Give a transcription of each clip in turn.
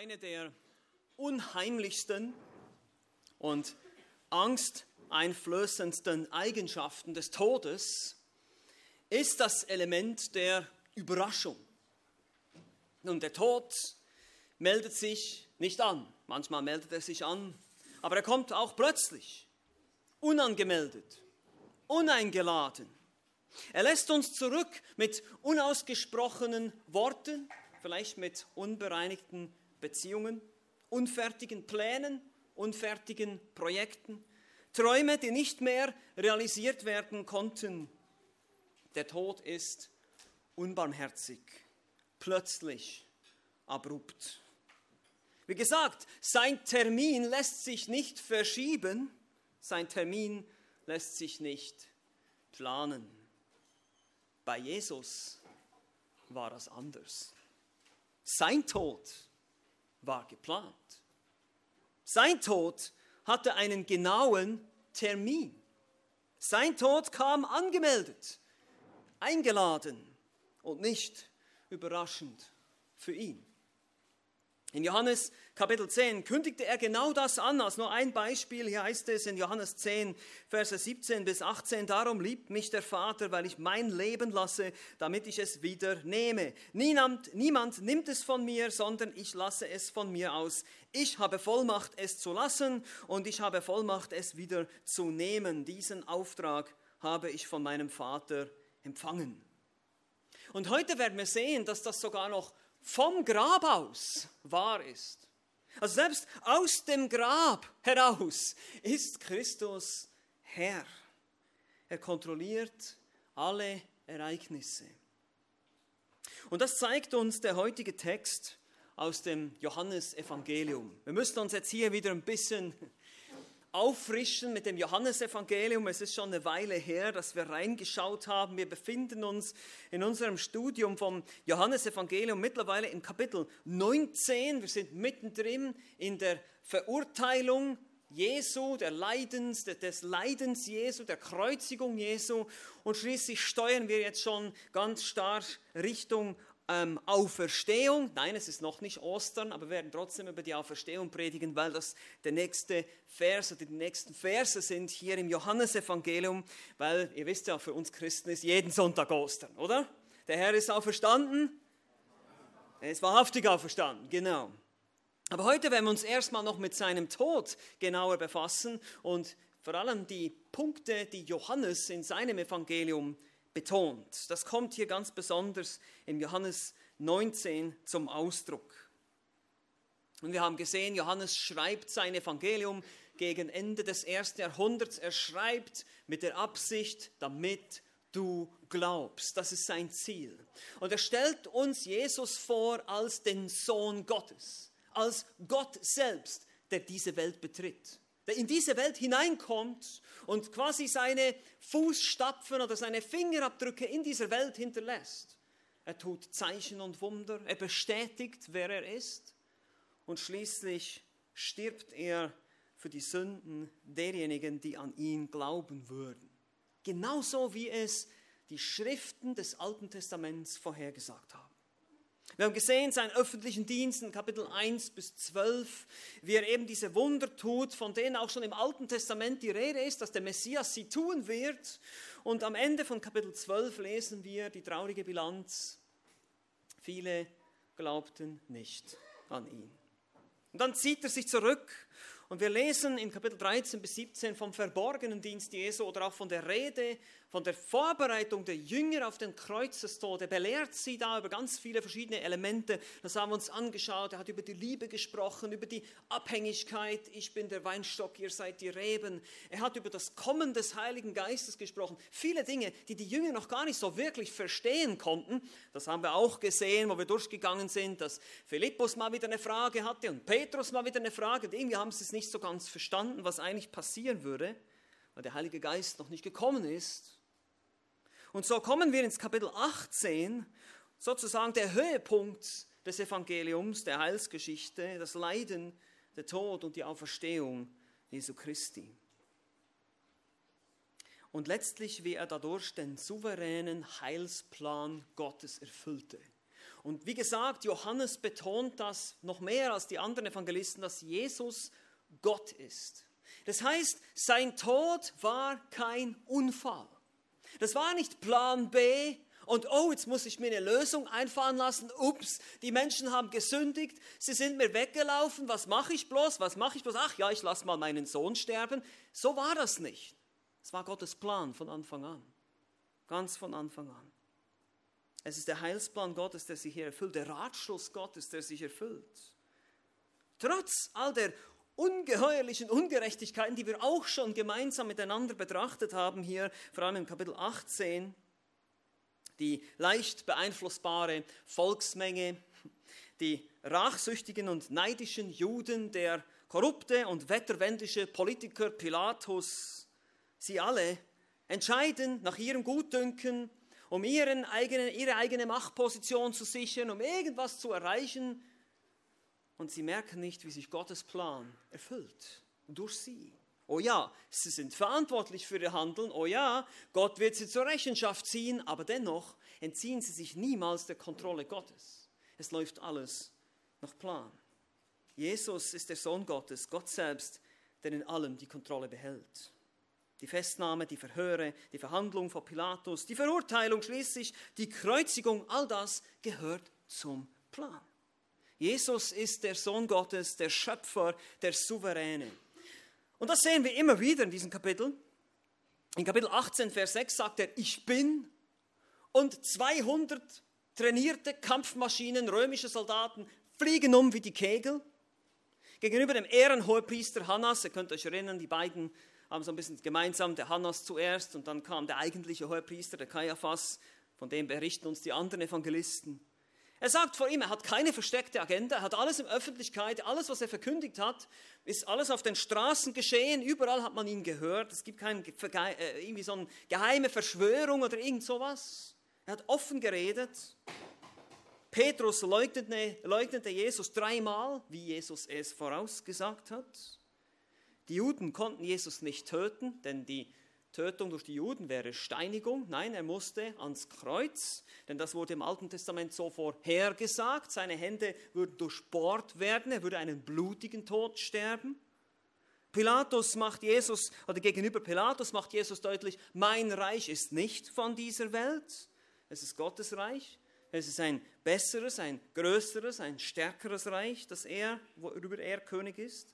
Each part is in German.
eine der unheimlichsten und angsteinflößendsten Eigenschaften des Todes ist das Element der Überraschung. Nun, der Tod meldet sich nicht an. Manchmal meldet er sich an, aber er kommt auch plötzlich, unangemeldet, uneingeladen. Er lässt uns zurück mit unausgesprochenen Worten, vielleicht mit unbereinigten Beziehungen, unfertigen Plänen, unfertigen Projekten, Träume, die nicht mehr realisiert werden konnten. Der Tod ist unbarmherzig, plötzlich, abrupt. Wie gesagt, sein Termin lässt sich nicht verschieben, sein Termin lässt sich nicht planen. Bei Jesus war das anders. Sein Tod war geplant. Sein Tod hatte einen genauen Termin. Sein Tod kam angemeldet, eingeladen und nicht überraschend für ihn. In Johannes Kapitel 10 kündigte er genau das an, als nur ein Beispiel. Hier heißt es in Johannes 10, Verse 17 bis 18, darum liebt mich der Vater, weil ich mein Leben lasse, damit ich es wieder nehme. Niemand, niemand nimmt es von mir, sondern ich lasse es von mir aus. Ich habe Vollmacht, es zu lassen und ich habe Vollmacht, es wieder zu nehmen. Diesen Auftrag habe ich von meinem Vater empfangen. Und heute werden wir sehen, dass das sogar noch vom Grab aus wahr ist. Also selbst aus dem Grab heraus ist Christus Herr. Er kontrolliert alle Ereignisse. Und das zeigt uns der heutige Text aus dem Johannesevangelium. Wir müssen uns jetzt hier wieder ein bisschen auffrischen mit dem Johannesevangelium. Es ist schon eine Weile her, dass wir reingeschaut haben. Wir befinden uns in unserem Studium vom Johannesevangelium mittlerweile in Kapitel 19. Wir sind mittendrin in der Verurteilung Jesu, der Leidens, des Leidens Jesu, der Kreuzigung Jesu und schließlich steuern wir jetzt schon ganz stark Richtung ähm, Auferstehung. Nein, es ist noch nicht Ostern, aber wir werden trotzdem über die Auferstehung predigen, weil das der nächste Vers oder die nächsten Verse sind hier im Johannesevangelium, weil ihr wisst ja, für uns Christen ist jeden Sonntag Ostern, oder? Der Herr ist auferstanden. Er ist wahrhaftig auferstanden, genau. Aber heute werden wir uns erstmal noch mit seinem Tod genauer befassen und vor allem die Punkte, die Johannes in seinem Evangelium betont. Das kommt hier ganz besonders in Johannes 19 zum Ausdruck. Und wir haben gesehen, Johannes schreibt sein Evangelium gegen Ende des ersten Jahrhunderts. Er schreibt mit der Absicht, damit du glaubst. Das ist sein Ziel. Und er stellt uns Jesus vor als den Sohn Gottes, als Gott selbst, der diese Welt betritt in diese Welt hineinkommt und quasi seine Fußstapfen oder seine Fingerabdrücke in dieser Welt hinterlässt. Er tut Zeichen und Wunder, er bestätigt, wer er ist und schließlich stirbt er für die Sünden derjenigen, die an ihn glauben würden. Genauso wie es die Schriften des Alten Testaments vorhergesagt haben. Wir haben gesehen, seinen öffentlichen Dienst in Kapitel 1 bis 12, wie er eben diese Wunder tut, von denen auch schon im Alten Testament die Rede ist, dass der Messias sie tun wird. Und am Ende von Kapitel 12 lesen wir die traurige Bilanz. Viele glaubten nicht an ihn. Und dann zieht er sich zurück und wir lesen in Kapitel 13 bis 17 vom verborgenen Dienst Jesu oder auch von der Rede von der Vorbereitung der Jünger auf den Kreuzestod. Er belehrt sie da über ganz viele verschiedene Elemente. Das haben wir uns angeschaut. Er hat über die Liebe gesprochen, über die Abhängigkeit. Ich bin der Weinstock, ihr seid die Reben. Er hat über das Kommen des Heiligen Geistes gesprochen. Viele Dinge, die die Jünger noch gar nicht so wirklich verstehen konnten. Das haben wir auch gesehen, wo wir durchgegangen sind, dass Philippus mal wieder eine Frage hatte und Petrus mal wieder eine Frage. Und irgendwie haben sie es nicht so ganz verstanden, was eigentlich passieren würde, weil der Heilige Geist noch nicht gekommen ist. Und so kommen wir ins Kapitel 18, sozusagen der Höhepunkt des Evangeliums, der Heilsgeschichte, das Leiden, der Tod und die Auferstehung Jesu Christi. Und letztlich, wie er dadurch den souveränen Heilsplan Gottes erfüllte. Und wie gesagt, Johannes betont das noch mehr als die anderen Evangelisten, dass Jesus Gott ist. Das heißt, sein Tod war kein Unfall. Das war nicht Plan B und oh, jetzt muss ich mir eine Lösung einfallen lassen. Ups, die Menschen haben gesündigt, sie sind mir weggelaufen. Was mache ich bloß? Was mache ich bloß? Ach ja, ich lasse mal meinen Sohn sterben. So war das nicht. Es war Gottes Plan von Anfang an. Ganz von Anfang an. Es ist der Heilsplan Gottes, der sich hier erfüllt, der Ratschluss Gottes, der sich erfüllt. Trotz all der ungeheuerlichen Ungerechtigkeiten, die wir auch schon gemeinsam miteinander betrachtet haben, hier vor allem im Kapitel 18, die leicht beeinflussbare Volksmenge, die rachsüchtigen und neidischen Juden, der korrupte und wetterwendische Politiker Pilatus, sie alle entscheiden nach ihrem Gutdünken, um ihren eigenen, ihre eigene Machtposition zu sichern, um irgendwas zu erreichen. Und sie merken nicht, wie sich Gottes Plan erfüllt durch sie. Oh ja, sie sind verantwortlich für ihr Handeln. Oh ja, Gott wird sie zur Rechenschaft ziehen, aber dennoch entziehen sie sich niemals der Kontrolle Gottes. Es läuft alles nach Plan. Jesus ist der Sohn Gottes, Gott selbst, der in allem die Kontrolle behält. Die Festnahme, die Verhöre, die Verhandlung vor Pilatus, die Verurteilung schließlich, die Kreuzigung, all das gehört zum Plan. Jesus ist der Sohn Gottes, der Schöpfer, der Souveräne. Und das sehen wir immer wieder in diesem Kapitel. In Kapitel 18, Vers 6 sagt er, ich bin und 200 trainierte Kampfmaschinen, römische Soldaten, fliegen um wie die Kegel. Gegenüber dem Ehrenhohepriester Hannas, ihr könnt euch erinnern, die beiden haben so ein bisschen gemeinsam, der Hannas zuerst und dann kam der eigentliche Hohepriester, der Kaiaphas, von dem berichten uns die anderen Evangelisten. Er sagt vor ihm, er hat keine versteckte Agenda, er hat alles in Öffentlichkeit, alles, was er verkündigt hat, ist alles auf den Straßen geschehen, überall hat man ihn gehört, es gibt keine äh, irgendwie so eine geheime Verschwörung oder irgend sowas. Er hat offen geredet. Petrus leugnete, leugnete Jesus dreimal, wie Jesus es vorausgesagt hat. Die Juden konnten Jesus nicht töten, denn die Tötung durch die Juden wäre Steinigung. Nein, er musste ans Kreuz, denn das wurde im Alten Testament so vorhergesagt. Seine Hände würden durchbohrt werden, er würde einen blutigen Tod sterben. Pilatus macht Jesus, oder gegenüber Pilatus macht Jesus deutlich, mein Reich ist nicht von dieser Welt, es ist Gottes Reich. Es ist ein besseres, ein größeres, ein stärkeres Reich, das er, worüber er König ist.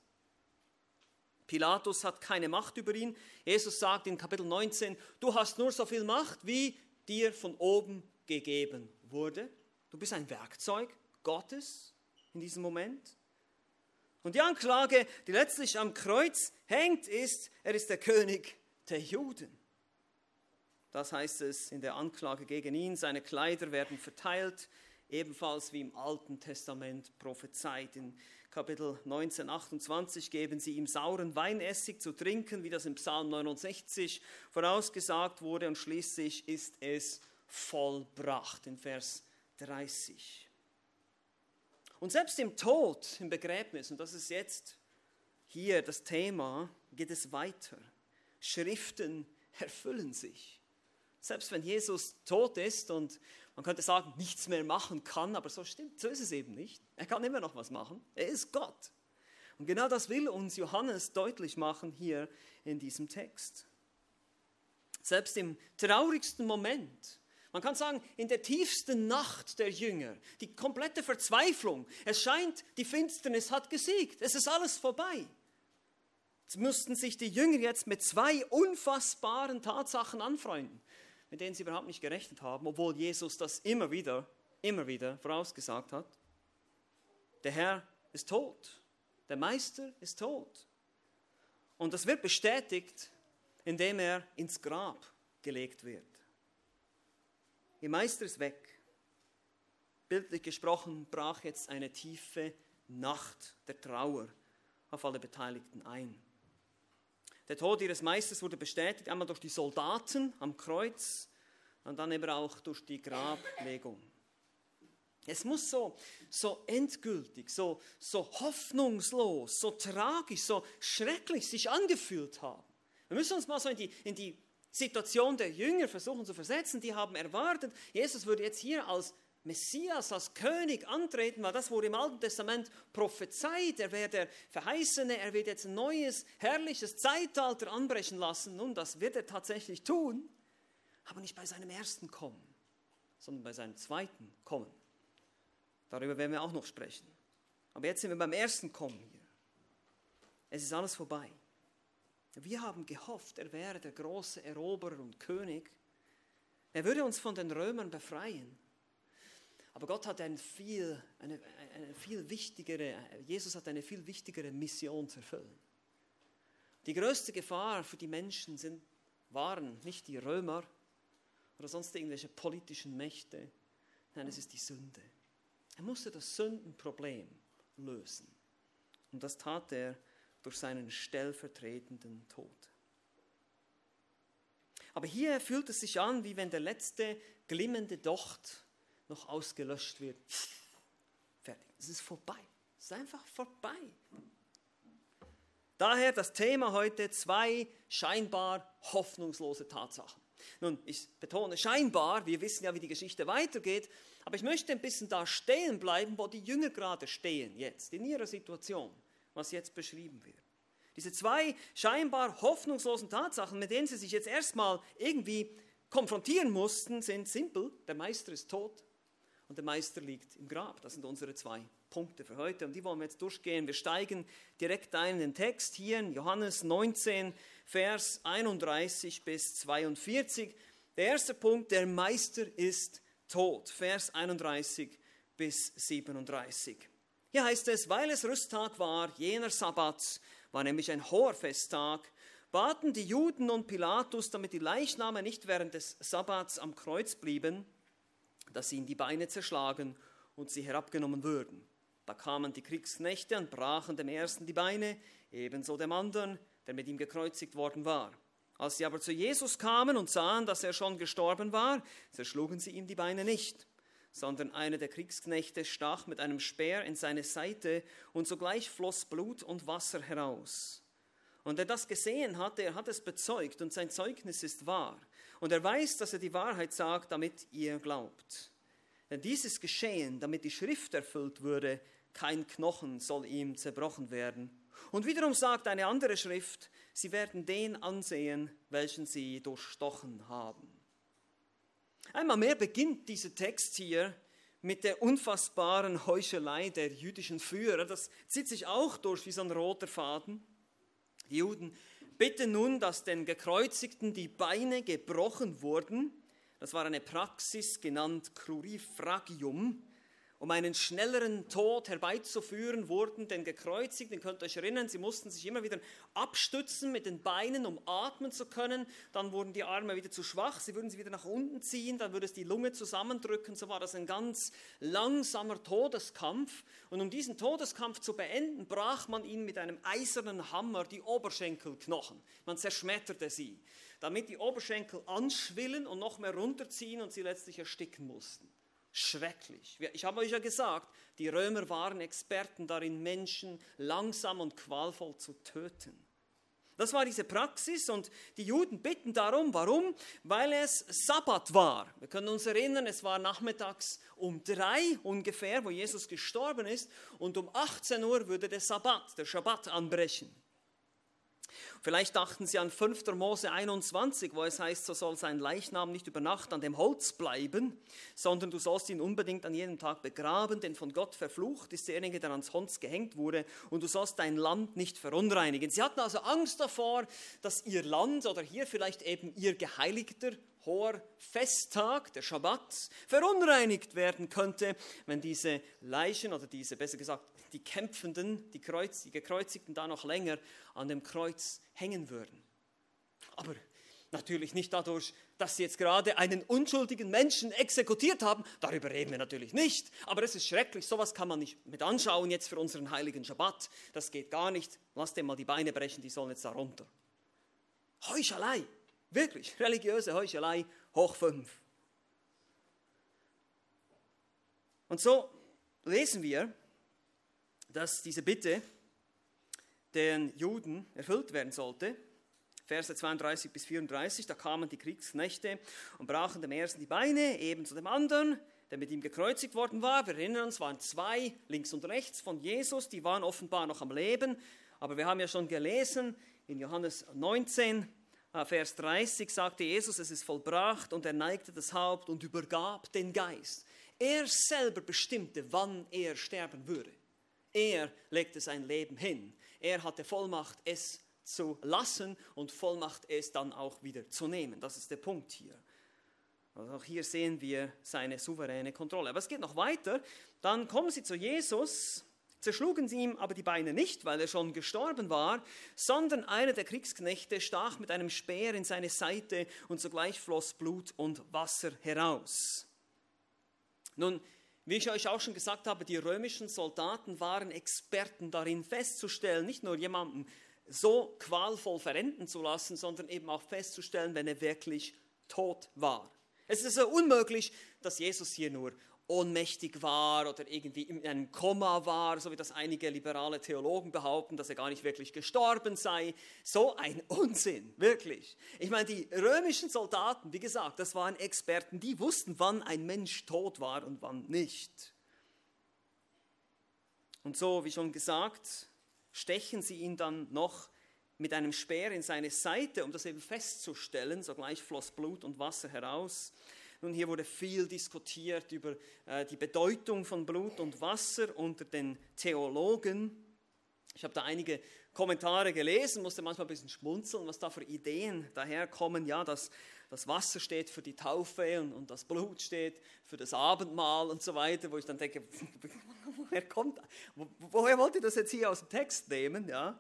Pilatus hat keine Macht über ihn. Jesus sagt in Kapitel 19, du hast nur so viel Macht, wie dir von oben gegeben wurde. Du bist ein Werkzeug Gottes in diesem Moment. Und die Anklage, die letztlich am Kreuz hängt, ist, er ist der König der Juden. Das heißt es in der Anklage gegen ihn, seine Kleider werden verteilt, ebenfalls wie im Alten Testament prophezeit. In Kapitel 19, 28 geben sie ihm sauren Weinessig zu trinken, wie das im Psalm 69 vorausgesagt wurde, und schließlich ist es vollbracht in Vers 30. Und selbst im Tod, im Begräbnis, und das ist jetzt hier das Thema, geht es weiter. Schriften erfüllen sich. Selbst wenn Jesus tot ist und man könnte sagen, nichts mehr machen kann, aber so stimmt, so ist es eben nicht. Er kann immer noch was machen. Er ist Gott. Und genau das will uns Johannes deutlich machen hier in diesem Text. Selbst im traurigsten Moment, man kann sagen, in der tiefsten Nacht der Jünger, die komplette Verzweiflung, es scheint, die Finsternis hat gesiegt, es ist alles vorbei. Jetzt müssten sich die Jünger jetzt mit zwei unfassbaren Tatsachen anfreunden mit denen sie überhaupt nicht gerechnet haben, obwohl Jesus das immer wieder, immer wieder vorausgesagt hat. Der Herr ist tot, der Meister ist tot. Und das wird bestätigt, indem er ins Grab gelegt wird. Ihr Meister ist weg. Bildlich gesprochen brach jetzt eine tiefe Nacht der Trauer auf alle Beteiligten ein. Der Tod ihres Meisters wurde bestätigt, einmal durch die Soldaten am Kreuz und dann eben auch durch die Grablegung. Es muss so, so endgültig, so, so hoffnungslos, so tragisch, so schrecklich sich angefühlt haben. Wir müssen uns mal so in die, in die Situation der Jünger versuchen zu versetzen. Die haben erwartet, Jesus würde jetzt hier als Messias als König antreten, weil das wurde im Alten Testament prophezeit. Er wäre der Verheißene, er wird jetzt ein neues, herrliches Zeitalter anbrechen lassen. Nun, das wird er tatsächlich tun, aber nicht bei seinem ersten Kommen, sondern bei seinem zweiten Kommen. Darüber werden wir auch noch sprechen. Aber jetzt sind wir beim ersten Kommen hier. Es ist alles vorbei. Wir haben gehofft, er wäre der große Eroberer und König. Er würde uns von den Römern befreien. Aber Gott hat eine viel, eine, eine viel wichtigere, Jesus hat eine viel wichtigere Mission zu erfüllen. Die größte Gefahr für die Menschen sind, waren nicht die Römer oder sonst irgendwelche politischen Mächte. Nein, es ist die Sünde. Er musste das Sündenproblem lösen. Und das tat er durch seinen stellvertretenden Tod. Aber hier fühlt es sich an, wie wenn der letzte glimmende Docht noch ausgelöscht wird. Fertig. Es ist vorbei. Es ist einfach vorbei. Daher das Thema heute zwei scheinbar hoffnungslose Tatsachen. Nun, ich betone scheinbar, wir wissen ja, wie die Geschichte weitergeht, aber ich möchte ein bisschen da stehen bleiben, wo die Jünger gerade stehen jetzt, in ihrer Situation was jetzt beschrieben wird. Diese zwei scheinbar hoffnungslosen Tatsachen, mit denen sie sich jetzt erstmal irgendwie konfrontieren mussten, sind simpel. Der Meister ist tot und der Meister liegt im Grab. Das sind unsere zwei Punkte für heute und die wollen wir jetzt durchgehen. Wir steigen direkt ein in den Text hier in Johannes 19, Vers 31 bis 42. Der erste Punkt, der Meister ist tot. Vers 31 bis 37. Hier heißt es, weil es Rüsttag war, jener Sabbat, war nämlich ein hoher Festtag, baten die Juden und Pilatus, damit die Leichname nicht während des Sabbats am Kreuz blieben, dass ihnen die Beine zerschlagen und sie herabgenommen würden. Da kamen die Kriegsknechte und brachen dem ersten die Beine, ebenso dem anderen, der mit ihm gekreuzigt worden war. Als sie aber zu Jesus kamen und sahen, dass er schon gestorben war, zerschlugen sie ihm die Beine nicht sondern einer der Kriegsknechte stach mit einem Speer in seine Seite und sogleich floss Blut und Wasser heraus. Und er das gesehen hatte, er hat es bezeugt und sein Zeugnis ist wahr. Und er weiß, dass er die Wahrheit sagt, damit ihr glaubt. Denn dies ist geschehen, damit die Schrift erfüllt würde, kein Knochen soll ihm zerbrochen werden. Und wiederum sagt eine andere Schrift, sie werden den ansehen, welchen sie durchstochen haben. Einmal mehr beginnt dieser Text hier mit der unfassbaren Heuchelei der jüdischen Führer. Das zieht sich auch durch wie so ein roter Faden. Die Juden bitten nun, dass den Gekreuzigten die Beine gebrochen wurden. Das war eine Praxis genannt Crurifragium um einen schnelleren Tod herbeizuführen, wurden den Gekreuzigten, könnt ihr euch erinnern, sie mussten sich immer wieder abstützen mit den Beinen, um atmen zu können. Dann wurden die Arme wieder zu schwach, sie würden sie wieder nach unten ziehen, dann würde es die Lunge zusammendrücken. So war das ein ganz langsamer Todeskampf. Und um diesen Todeskampf zu beenden, brach man ihnen mit einem eisernen Hammer die Oberschenkelknochen. Man zerschmetterte sie, damit die Oberschenkel anschwillen und noch mehr runterziehen und sie letztlich ersticken mussten schrecklich. Ich habe euch ja gesagt, die Römer waren Experten darin, Menschen langsam und qualvoll zu töten. Das war diese Praxis und die Juden bitten darum. Warum? Weil es Sabbat war. Wir können uns erinnern, es war nachmittags um drei ungefähr, wo Jesus gestorben ist, und um 18 Uhr würde der Sabbat, der Schabbat anbrechen. Vielleicht dachten sie an 5. Mose 21, wo es heißt, so soll sein Leichnam nicht über Nacht an dem Holz bleiben, sondern du sollst ihn unbedingt an jedem Tag begraben, denn von Gott verflucht ist derjenige, der ans Holz gehängt wurde, und du sollst dein Land nicht verunreinigen. Sie hatten also Angst davor, dass ihr Land oder hier vielleicht eben ihr geheiligter hoher Festtag, der Schabbat, verunreinigt werden könnte, wenn diese Leichen oder diese, besser gesagt, die Kämpfenden, die, Kreuz, die Gekreuzigten da noch länger an dem Kreuz hängen würden. Aber natürlich nicht dadurch, dass sie jetzt gerade einen unschuldigen Menschen exekutiert haben. Darüber reden wir natürlich nicht. Aber es ist schrecklich. Sowas kann man nicht mit anschauen jetzt für unseren heiligen Schabbat. Das geht gar nicht. Lass dem mal die Beine brechen, die sollen jetzt da runter. Heuchelei. Wirklich. Religiöse Heuchelei hoch fünf. Und so lesen wir, dass diese Bitte den Juden erfüllt werden sollte. Verse 32 bis 34, da kamen die Kriegsknechte und brachen dem ersten die Beine, ebenso dem anderen, der mit ihm gekreuzigt worden war. Wir erinnern uns, waren zwei links und rechts von Jesus, die waren offenbar noch am Leben. Aber wir haben ja schon gelesen, in Johannes 19, äh, Vers 30 sagte Jesus, es ist vollbracht und er neigte das Haupt und übergab den Geist. Er selber bestimmte, wann er sterben würde. Er legte sein Leben hin. Er hatte Vollmacht, es zu lassen und Vollmacht, es dann auch wieder zu nehmen. Das ist der Punkt hier. Also auch hier sehen wir seine souveräne Kontrolle. Aber es geht noch weiter. Dann kommen sie zu Jesus, zerschlugen sie ihm aber die Beine nicht, weil er schon gestorben war, sondern einer der Kriegsknechte stach mit einem Speer in seine Seite und sogleich floss Blut und Wasser heraus. Nun, wie ich euch auch schon gesagt habe, die römischen Soldaten waren Experten darin festzustellen, nicht nur jemanden so qualvoll verenden zu lassen, sondern eben auch festzustellen, wenn er wirklich tot war. Es ist so unmöglich, dass Jesus hier nur ohnmächtig war oder irgendwie in einem Koma war, so wie das einige liberale Theologen behaupten, dass er gar nicht wirklich gestorben sei. So ein Unsinn, wirklich. Ich meine, die römischen Soldaten, wie gesagt, das waren Experten, die wussten, wann ein Mensch tot war und wann nicht. Und so, wie schon gesagt, stechen sie ihn dann noch mit einem Speer in seine Seite, um das eben festzustellen. Sogleich floss Blut und Wasser heraus. Nun, hier wurde viel diskutiert über äh, die Bedeutung von Blut und Wasser unter den Theologen. Ich habe da einige Kommentare gelesen, musste manchmal ein bisschen schmunzeln, was da für Ideen daherkommen. Ja, dass das Wasser steht für die Taufe und, und das Blut steht für das Abendmahl und so weiter, wo ich dann denke, woher kommt, wo, woher wollt ihr das jetzt hier aus dem Text nehmen? Ja?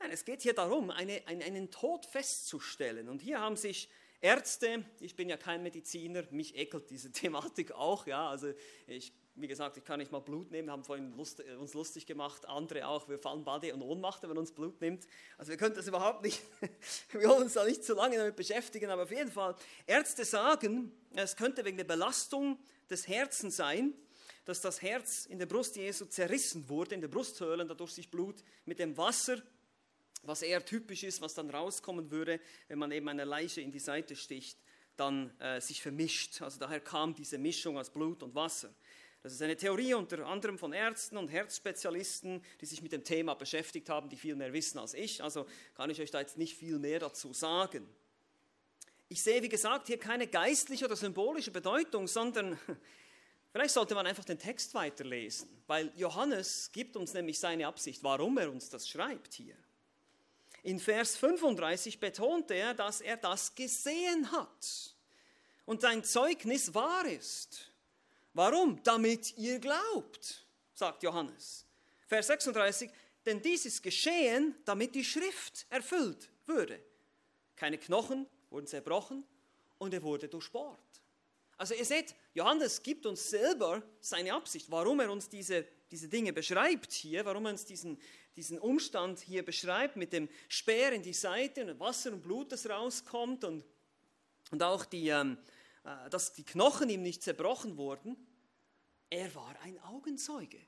Nein, es geht hier darum, eine, einen, einen Tod festzustellen. Und hier haben sich Ärzte, ich bin ja kein Mediziner, mich ekelt diese Thematik auch, ja, also ich, wie gesagt, ich kann nicht mal Blut nehmen, haben vorhin Lust, äh, uns lustig gemacht, andere auch, wir fallen Bade und Ohnmacht, wenn man uns Blut nimmt, also wir können das überhaupt nicht, wir wollen uns da nicht zu lange damit beschäftigen, aber auf jeden Fall, Ärzte sagen, es könnte wegen der Belastung des Herzens sein, dass das Herz in der Brust Jesu zerrissen wurde, in der Brusthöhle, dadurch sich Blut mit dem Wasser was eher typisch ist, was dann rauskommen würde, wenn man eben eine Leiche in die Seite sticht, dann äh, sich vermischt. Also daher kam diese Mischung aus Blut und Wasser. Das ist eine Theorie unter anderem von Ärzten und Herzspezialisten, die sich mit dem Thema beschäftigt haben, die viel mehr wissen als ich. Also kann ich euch da jetzt nicht viel mehr dazu sagen. Ich sehe, wie gesagt, hier keine geistliche oder symbolische Bedeutung, sondern vielleicht sollte man einfach den Text weiterlesen, weil Johannes gibt uns nämlich seine Absicht, warum er uns das schreibt hier. In Vers 35 betont er, dass er das gesehen hat und sein Zeugnis wahr ist. Warum? Damit ihr glaubt, sagt Johannes. Vers 36, denn dies ist geschehen, damit die Schrift erfüllt würde. Keine Knochen wurden zerbrochen und er wurde durchbohrt. Also ihr seht, Johannes gibt uns selber seine Absicht, warum er uns diese, diese Dinge beschreibt hier, warum er uns diesen, diesen Umstand hier beschreibt mit dem Speer in die Seite und Wasser und Blut, das rauskommt und, und auch die, ähm, äh, dass die Knochen ihm nicht zerbrochen wurden. Er war ein Augenzeuge.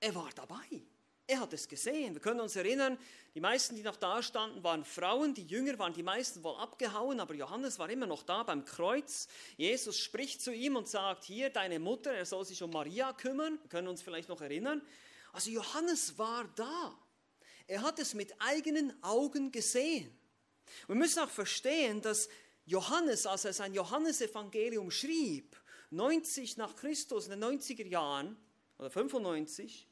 Er war dabei. Er hat es gesehen. Wir können uns erinnern, die meisten, die noch da standen, waren Frauen. Die Jünger waren die meisten wohl abgehauen, aber Johannes war immer noch da beim Kreuz. Jesus spricht zu ihm und sagt, hier deine Mutter, er soll sich um Maria kümmern. Wir können uns vielleicht noch erinnern. Also Johannes war da. Er hat es mit eigenen Augen gesehen. Wir müssen auch verstehen, dass Johannes, als er sein Johannesevangelium schrieb, 90 nach Christus, in den 90er Jahren oder 95,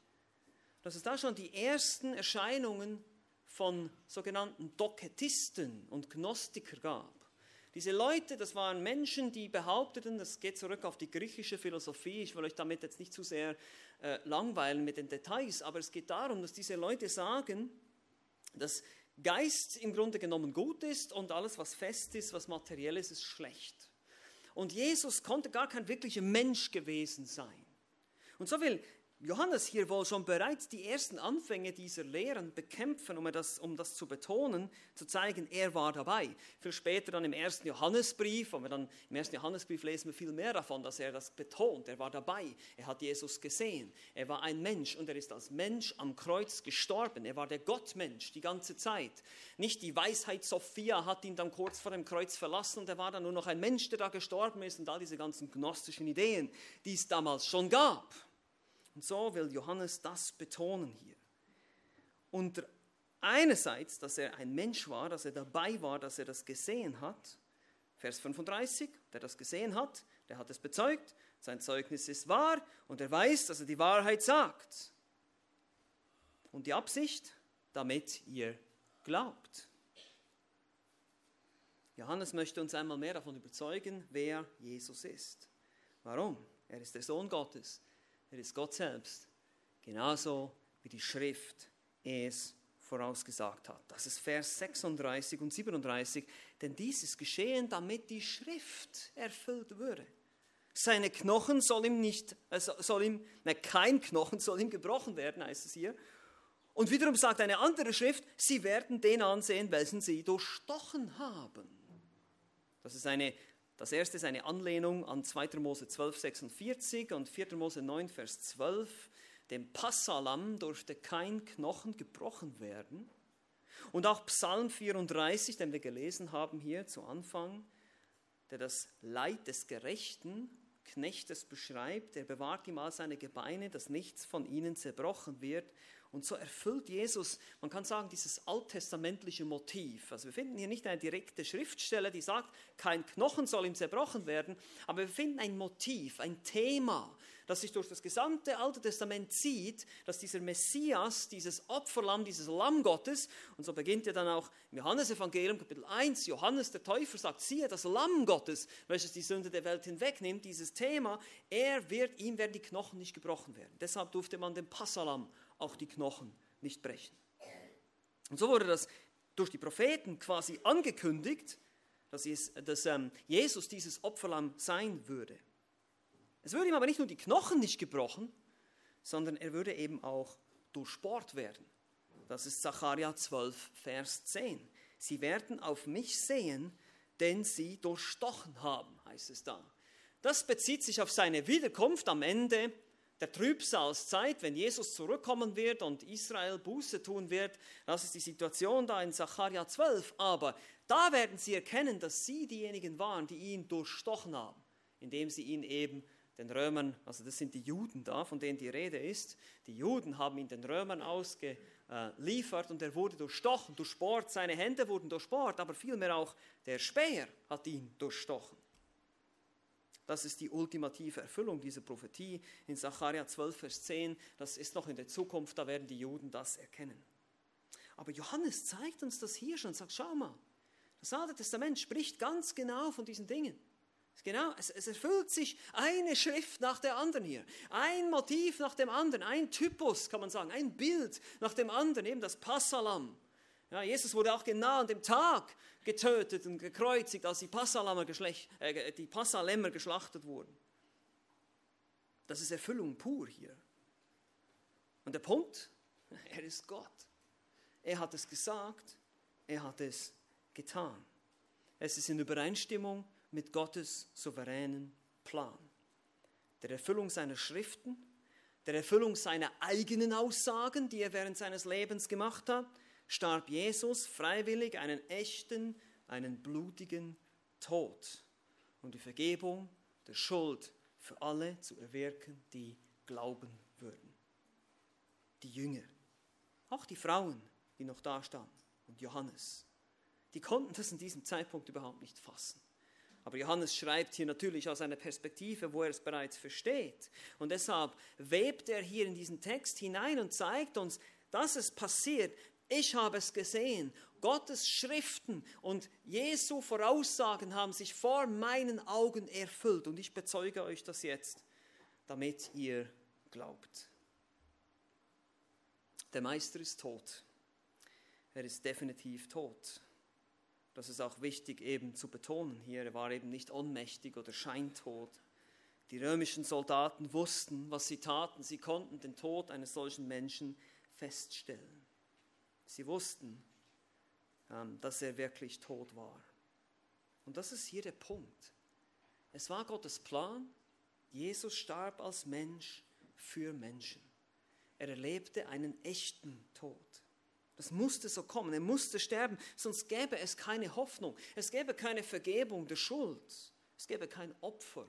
dass es da schon die ersten Erscheinungen von sogenannten Doketisten und Gnostiker gab. Diese Leute, das waren Menschen, die behaupteten, das geht zurück auf die griechische Philosophie, ich will euch damit jetzt nicht zu sehr äh, langweilen mit den Details, aber es geht darum, dass diese Leute sagen, dass Geist im Grunde genommen gut ist und alles, was fest ist, was materiell ist, ist schlecht. Und Jesus konnte gar kein wirklicher Mensch gewesen sein. Und so will Johannes hier wohl schon bereits die ersten Anfänge dieser Lehren bekämpfen, um das, um das zu betonen, zu zeigen, er war dabei. Viel später dann im ersten Johannesbrief, und wir dann im ersten Johannesbrief lesen wir viel mehr davon, dass er das betont. Er war dabei, er hat Jesus gesehen, er war ein Mensch und er ist als Mensch am Kreuz gestorben. Er war der Gottmensch die ganze Zeit. Nicht die Weisheit Sophia hat ihn dann kurz vor dem Kreuz verlassen und er war dann nur noch ein Mensch, der da gestorben ist und all diese ganzen gnostischen Ideen, die es damals schon gab. Und so will Johannes das betonen hier. Und einerseits, dass er ein Mensch war, dass er dabei war, dass er das gesehen hat. Vers 35, der das gesehen hat, der hat es bezeugt, sein Zeugnis ist wahr und er weiß, dass er die Wahrheit sagt. Und die Absicht, damit ihr glaubt. Johannes möchte uns einmal mehr davon überzeugen, wer Jesus ist. Warum? Er ist der Sohn Gottes. Er ist Gott selbst. Genauso wie die Schrift es vorausgesagt hat. Das ist Vers 36 und 37. Denn dies ist geschehen, damit die Schrift erfüllt würde. Seine Knochen soll ihm nicht, äh, soll ihm, ne, kein Knochen soll ihm gebrochen werden, heißt es hier. Und wiederum sagt eine andere Schrift, sie werden den ansehen, welchen sie durchstochen haben. Das ist eine das erste ist eine Anlehnung an 2. Mose 12, 46 und 4. Mose 9, Vers 12. Dem Passalam durfte kein Knochen gebrochen werden. Und auch Psalm 34, den wir gelesen haben hier zu Anfang, der das Leid des Gerechten Knechtes beschreibt, er bewahrt ihm all seine Gebeine, dass nichts von ihnen zerbrochen wird. Und so erfüllt Jesus, man kann sagen, dieses alttestamentliche Motiv. Also wir finden hier nicht eine direkte Schriftstelle, die sagt, kein Knochen soll ihm zerbrochen werden, aber wir finden ein Motiv, ein Thema, das sich durch das gesamte Alte Testament zieht, dass dieser Messias, dieses Opferlamm, dieses Lamm Gottes, und so beginnt ja dann auch im Johannesevangelium Kapitel 1, Johannes der Täufer sagt, siehe das Lamm Gottes, welches die Sünde der Welt hinwegnimmt, dieses Thema, er wird, ihm werden die Knochen nicht gebrochen werden. Deshalb durfte man dem Passalam auch die Knochen nicht brechen. Und so wurde das durch die Propheten quasi angekündigt, dass, es, dass ähm, Jesus dieses Opferlamm sein würde. Es würde ihm aber nicht nur die Knochen nicht gebrochen, sondern er würde eben auch durchbohrt werden. Das ist Zacharia 12, Vers 10. Sie werden auf mich sehen, denn sie durchstochen haben, heißt es da. Das bezieht sich auf seine Wiederkunft am Ende der Trübsalzeit, wenn Jesus zurückkommen wird und Israel Buße tun wird, das ist die Situation da in Sacharja 12. Aber da werden sie erkennen, dass sie diejenigen waren, die ihn durchstochen haben, indem sie ihn eben den Römern, also das sind die Juden da, von denen die Rede ist, die Juden haben ihn den Römern ausgeliefert und er wurde durchstochen, durchbohrt, seine Hände wurden durchbohrt, aber vielmehr auch der Speer hat ihn durchstochen. Das ist die ultimative Erfüllung dieser Prophetie in Sacharja 12, Vers 10. Das ist noch in der Zukunft, da werden die Juden das erkennen. Aber Johannes zeigt uns das hier schon und sagt, schau mal, das Alte Testament spricht ganz genau von diesen Dingen. Genau, es, es, erfüllt sich eine Schrift nach der anderen hier. Ein Motiv nach dem anderen, ein Typus, kann man sagen, ein Bild nach dem anderen, eben das Passalam. Ja, Jesus wurde auch genau an dem Tag getötet und gekreuzigt, als die Passalämmer, äh, die Passalämmer geschlachtet wurden. Das ist Erfüllung pur hier. Und der Punkt, er ist Gott. Er hat es gesagt, er hat es getan. Es ist in Übereinstimmung mit Gottes souveränen Plan. Der Erfüllung seiner Schriften, der Erfüllung seiner eigenen Aussagen, die er während seines Lebens gemacht hat, starb Jesus freiwillig einen echten, einen blutigen Tod, um die Vergebung der Schuld für alle zu erwirken, die glauben würden. Die Jünger, auch die Frauen, die noch da standen, und Johannes, die konnten das in diesem Zeitpunkt überhaupt nicht fassen. Aber Johannes schreibt hier natürlich aus einer Perspektive, wo er es bereits versteht. Und deshalb webt er hier in diesen Text hinein und zeigt uns, dass es passiert, ich habe es gesehen. Gottes Schriften und Jesu Voraussagen haben sich vor meinen Augen erfüllt. Und ich bezeuge euch das jetzt, damit ihr glaubt. Der Meister ist tot. Er ist definitiv tot. Das ist auch wichtig eben zu betonen hier. Er war eben nicht ohnmächtig oder scheintot. Die Die römischen Soldaten wussten, was sie taten. Sie konnten den Tod eines solchen Menschen feststellen. Sie wussten, ähm, dass er wirklich tot war. Und das ist hier der Punkt. Es war Gottes Plan. Jesus starb als Mensch für Menschen. Er erlebte einen echten Tod. Das musste so kommen. Er musste sterben, sonst gäbe es keine Hoffnung. Es gäbe keine Vergebung der Schuld. Es gäbe kein Opfer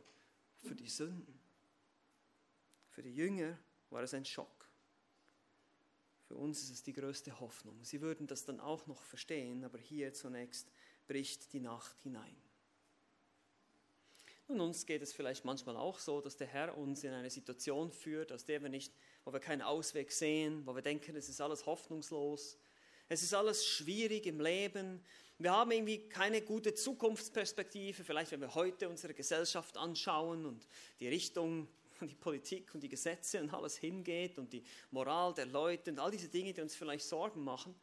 für die Sünden. Für die Jünger war es ein Schock. Für uns ist es die größte Hoffnung. Sie würden das dann auch noch verstehen, aber hier zunächst bricht die Nacht hinein. Und uns geht es vielleicht manchmal auch so, dass der Herr uns in eine Situation führt, aus der wir nicht, wo wir keinen Ausweg sehen, wo wir denken, es ist alles hoffnungslos, es ist alles schwierig im Leben, wir haben irgendwie keine gute Zukunftsperspektive, vielleicht wenn wir heute unsere Gesellschaft anschauen und die Richtung die Politik und die Gesetze und alles hingeht und die Moral der Leute und all diese Dinge, die uns vielleicht Sorgen machen.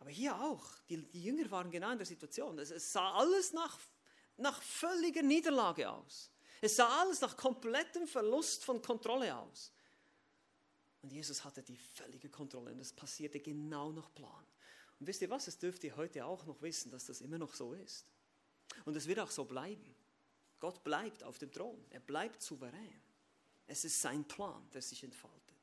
Aber hier auch, die, die Jünger waren genau in der Situation. Es, es sah alles nach nach völliger Niederlage aus. Es sah alles nach komplettem Verlust von Kontrolle aus. Und Jesus hatte die völlige Kontrolle und es passierte genau nach Plan. Und wisst ihr was, es dürft ihr heute auch noch wissen, dass das immer noch so ist. Und es wird auch so bleiben. Gott bleibt auf dem Thron, er bleibt souverän. Es ist sein Plan, der sich entfaltet.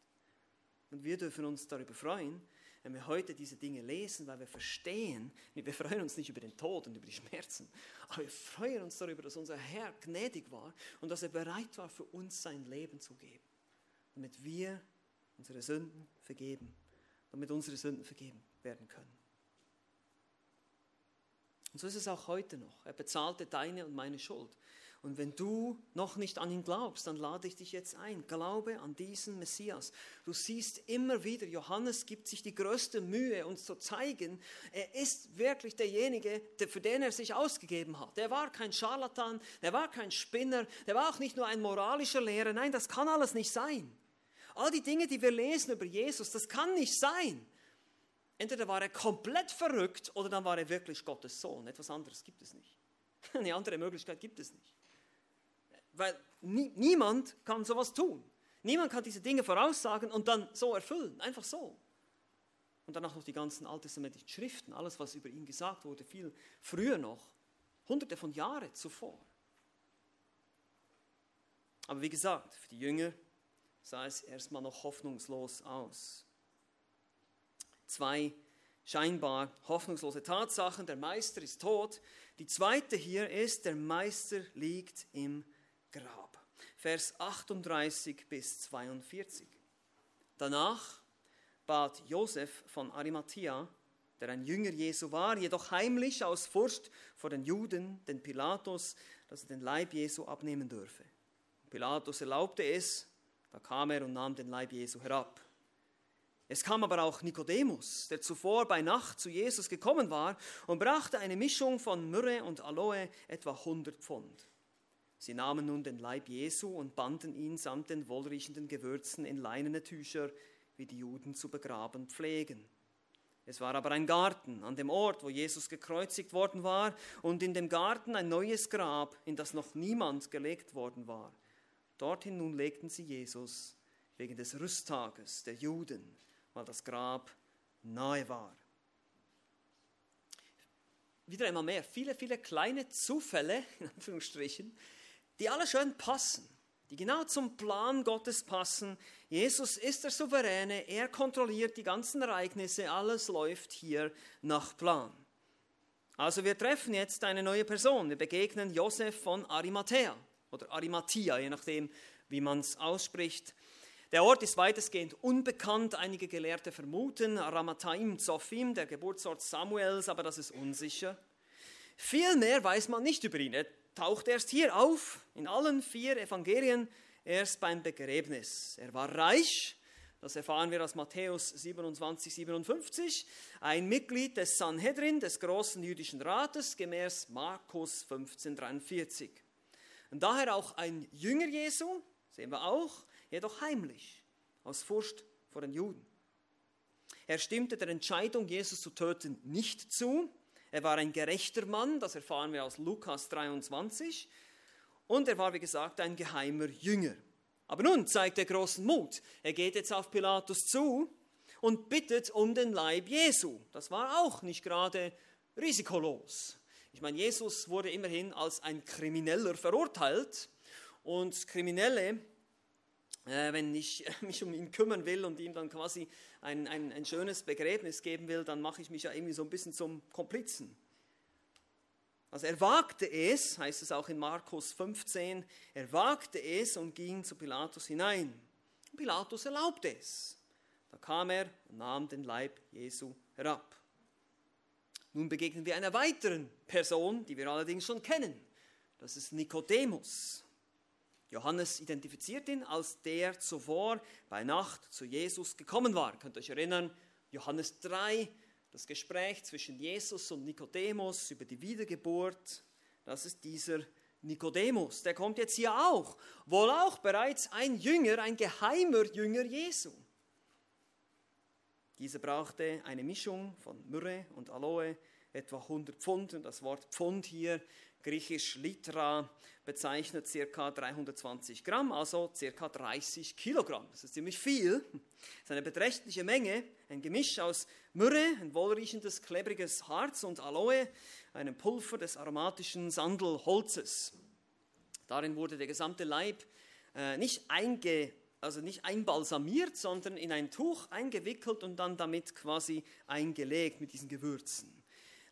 Und wir dürfen uns darüber freuen, wenn wir heute diese Dinge lesen, weil wir verstehen, wir freuen uns nicht über den Tod und über die Schmerzen, aber wir freuen uns darüber, dass unser Herr gnädig war und dass er bereit war, für uns sein Leben zu geben, damit wir unsere Sünden vergeben, damit unsere Sünden vergeben werden können. Und so ist es auch heute noch. Er bezahlte deine und meine Schuld. Und wenn du noch nicht an ihn glaubst, dann lade ich dich jetzt ein. Glaube an diesen Messias. Du siehst immer wieder, Johannes gibt sich die größte Mühe, uns zu zeigen, er ist wirklich derjenige, für den er sich ausgegeben hat. Er war kein Scharlatan, er war kein Spinner, der war auch nicht nur ein moralischer Lehrer. Nein, das kann alles nicht sein. All die Dinge, die wir lesen über Jesus, das kann nicht sein. Entweder war er komplett verrückt oder dann war er wirklich Gottes Sohn. Etwas anderes gibt es nicht. Eine andere Möglichkeit gibt es nicht. Weil nie, niemand kann sowas tun. Niemand kann diese Dinge voraussagen und dann so erfüllen. Einfach so. Und dann auch noch die ganzen alttestamentlichen Schriften, alles, was über ihn gesagt wurde, viel früher noch, hunderte von Jahren zuvor. Aber wie gesagt, für die Jünger sah es erstmal noch hoffnungslos aus. Zwei scheinbar hoffnungslose Tatsachen. Der Meister ist tot. Die zweite hier ist, der Meister liegt im Grab. Vers 38 bis 42. Danach bat Josef von Arimathea, der ein Jünger Jesu war, jedoch heimlich aus Furcht vor den Juden, den Pilatus, dass er den Leib Jesu abnehmen dürfe. Pilatus erlaubte es, da kam er und nahm den Leib Jesu herab. Es kam aber auch Nikodemus, der zuvor bei Nacht zu Jesus gekommen war und brachte eine Mischung von Myrrhe und Aloe, etwa 100 Pfund. Sie nahmen nun den Leib Jesu und banden ihn samt den wohlriechenden Gewürzen in leinene Tücher, wie die Juden zu begraben pflegen. Es war aber ein Garten an dem Ort, wo Jesus gekreuzigt worden war, und in dem Garten ein neues Grab, in das noch niemand gelegt worden war. Dorthin nun legten sie Jesus wegen des Rüsttages der Juden, weil das Grab nahe war. Wieder einmal mehr, viele, viele kleine Zufälle, in Anführungsstrichen, die alle schön passen, die genau zum Plan Gottes passen. Jesus ist der Souveräne, er kontrolliert die ganzen Ereignisse, alles läuft hier nach Plan. Also wir treffen jetzt eine neue Person, wir begegnen Josef von Arimathea oder Arimathea, je nachdem, wie man es ausspricht. Der Ort ist weitestgehend unbekannt. Einige Gelehrte vermuten Ramataim Zophim, der Geburtsort Samuels, aber das ist unsicher. Viel mehr weiß man nicht über ihn. Taucht erst hier auf, in allen vier Evangelien, erst beim Begräbnis. Er war reich, das erfahren wir aus Matthäus 27, 57, ein Mitglied des Sanhedrin, des großen jüdischen Rates, gemäß Markus 15, 43. Und daher auch ein Jünger Jesu, sehen wir auch, jedoch heimlich, aus Furcht vor den Juden. Er stimmte der Entscheidung, Jesus zu töten, nicht zu, er war ein gerechter Mann, das erfahren wir aus Lukas 23. Und er war, wie gesagt, ein geheimer Jünger. Aber nun zeigt er großen Mut. Er geht jetzt auf Pilatus zu und bittet um den Leib Jesu. Das war auch nicht gerade risikolos. Ich meine, Jesus wurde immerhin als ein Krimineller verurteilt und Kriminelle, äh, wenn ich mich um ihn kümmern will und ihm dann quasi ein, ein, ein schönes Begräbnis geben will, dann mache ich mich ja irgendwie so ein bisschen zum Komplizen. Also er wagte es, heißt es auch in Markus 15, er wagte es und ging zu Pilatus hinein. Pilatus erlaubte es. Da kam er und nahm den Leib Jesu herab. Nun begegnen wir einer weiteren Person, die wir allerdings schon kennen. Das ist Nikodemus. Johannes identifiziert ihn als der zuvor bei Nacht zu Jesus gekommen war. Könnt ihr euch erinnern, Johannes 3, das Gespräch zwischen Jesus und Nikodemus über die Wiedergeburt, das ist dieser Nikodemus. Der kommt jetzt hier auch, wohl auch bereits ein Jünger, ein geheimer Jünger Jesu. Dieser brauchte eine Mischung von Myrrhe und Aloe, etwa 100 Pfund. Und das Wort Pfund hier, griechisch Litra, bezeichnet ca. 320 Gramm, also ca. 30 Kilogramm. Das ist ziemlich viel. Das ist eine beträchtliche Menge. Ein Gemisch aus Myrrhe, ein wohlriechendes, klebriges Harz und Aloe, einem Pulver des aromatischen Sandelholzes. Darin wurde der gesamte Leib äh, nicht einge also nicht einbalsamiert, sondern in ein Tuch eingewickelt und dann damit quasi eingelegt mit diesen Gewürzen.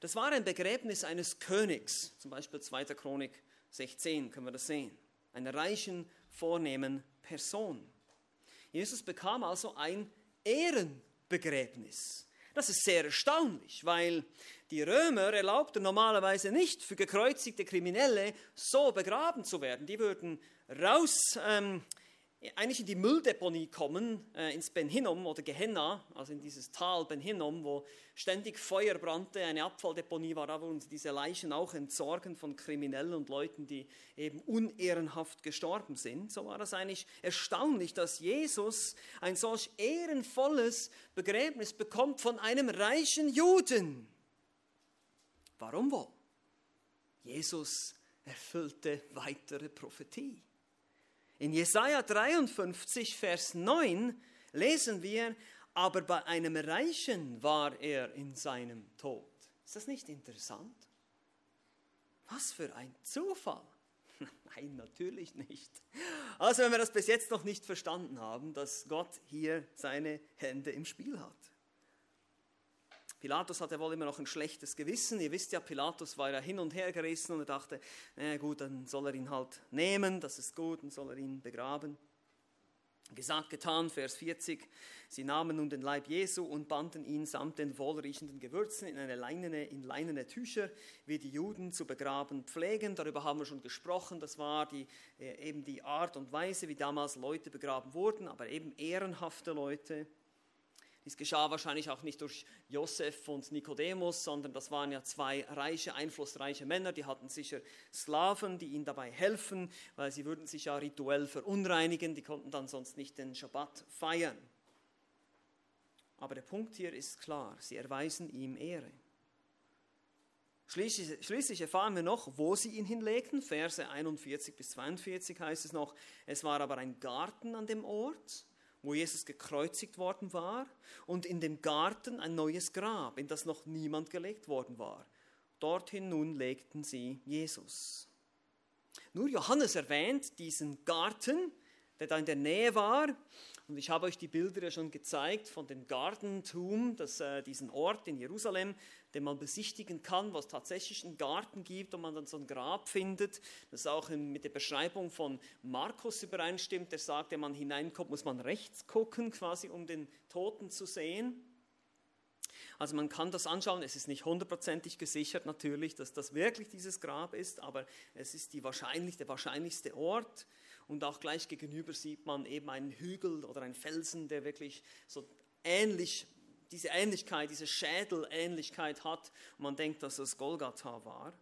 Das war ein Begräbnis eines Königs, zum Beispiel 2. Chronik 16 können wir das sehen, einer reichen, vornehmen Person. Jesus bekam also ein Ehrenbegräbnis. Das ist sehr erstaunlich, weil die Römer erlaubten normalerweise nicht für gekreuzigte Kriminelle so begraben zu werden. Die würden raus ähm, eigentlich in die Mülldeponie kommen, äh, ins Ben Hinnom oder Gehenna, also in dieses Tal Ben Hinnom, wo ständig Feuer brannte, eine Abfalldeponie war, wurden sie diese Leichen auch entsorgen von Kriminellen und Leuten, die eben unehrenhaft gestorben sind. So war das eigentlich erstaunlich, dass Jesus ein solch ehrenvolles Begräbnis bekommt von einem reichen Juden. Warum wohl? Jesus erfüllte weitere Prophetie. In Jesaja 53, Vers 9 lesen wir, aber bei einem Reichen war er in seinem Tod. Ist das nicht interessant? Was für ein Zufall. Nein, natürlich nicht. Also wenn wir das bis jetzt noch nicht verstanden haben, dass Gott hier seine Hände im Spiel hat. Pilatus hatte wohl immer noch ein schlechtes Gewissen. Ihr wisst ja, Pilatus war ja hin und her gerissen und er dachte, na gut, dann soll er ihn halt nehmen, das ist gut, dann soll er ihn begraben. Gesagt, getan, Vers 40. Sie nahmen nun den Leib Jesu und banden ihn samt den wohlriechenden Gewürzen in eine leinene, in leinene Tücher, wie die Juden zu begraben pflegen. Darüber haben wir schon gesprochen. Das war die, äh, eben die Art und Weise, wie damals Leute begraben wurden, aber eben ehrenhafte Leute. Dies geschah wahrscheinlich auch nicht durch Josef und Nikodemus, sondern das waren ja zwei reiche, einflussreiche Männer, die hatten sicher Sklaven, die ihnen dabei helfen, weil sie würden sich ja rituell verunreinigen, die konnten dann sonst nicht den Schabbat feiern. Aber der Punkt hier ist klar, sie erweisen ihm Ehre. Schließlich, schließlich, erfahren wir noch, wo sie ihn hinlegten. Verse 41 bis 42 heißt es noch, es war aber ein Garten an dem Ort wo Jesus gekreuzigt worden war, und in dem Garten ein neues Grab, in das noch niemand gelegt worden war. Dorthin nun legten sie Jesus. Nur Johannes erwähnt diesen Garten, der da in der Nähe war, und ich habe euch die Bilder ja schon gezeigt von dem Gartentum, das, äh, diesen Ort in Jerusalem, den man besichtigen kann, was tatsächlich einen Garten gibt und man dann so ein Grab findet. Das auch mit der Beschreibung von Markus übereinstimmt. Der sagt, wenn man hineinkommt, muss man rechts gucken, quasi um den Toten zu sehen. Also man kann das anschauen, es ist nicht hundertprozentig gesichert natürlich, dass das wirklich dieses Grab ist, aber es ist die wahrscheinlich, der wahrscheinlichste Ort. Und auch gleich gegenüber sieht man eben einen Hügel oder einen Felsen, der wirklich so ähnlich, diese Ähnlichkeit, diese Schädelähnlichkeit hat. Und man denkt, dass das Golgatha war.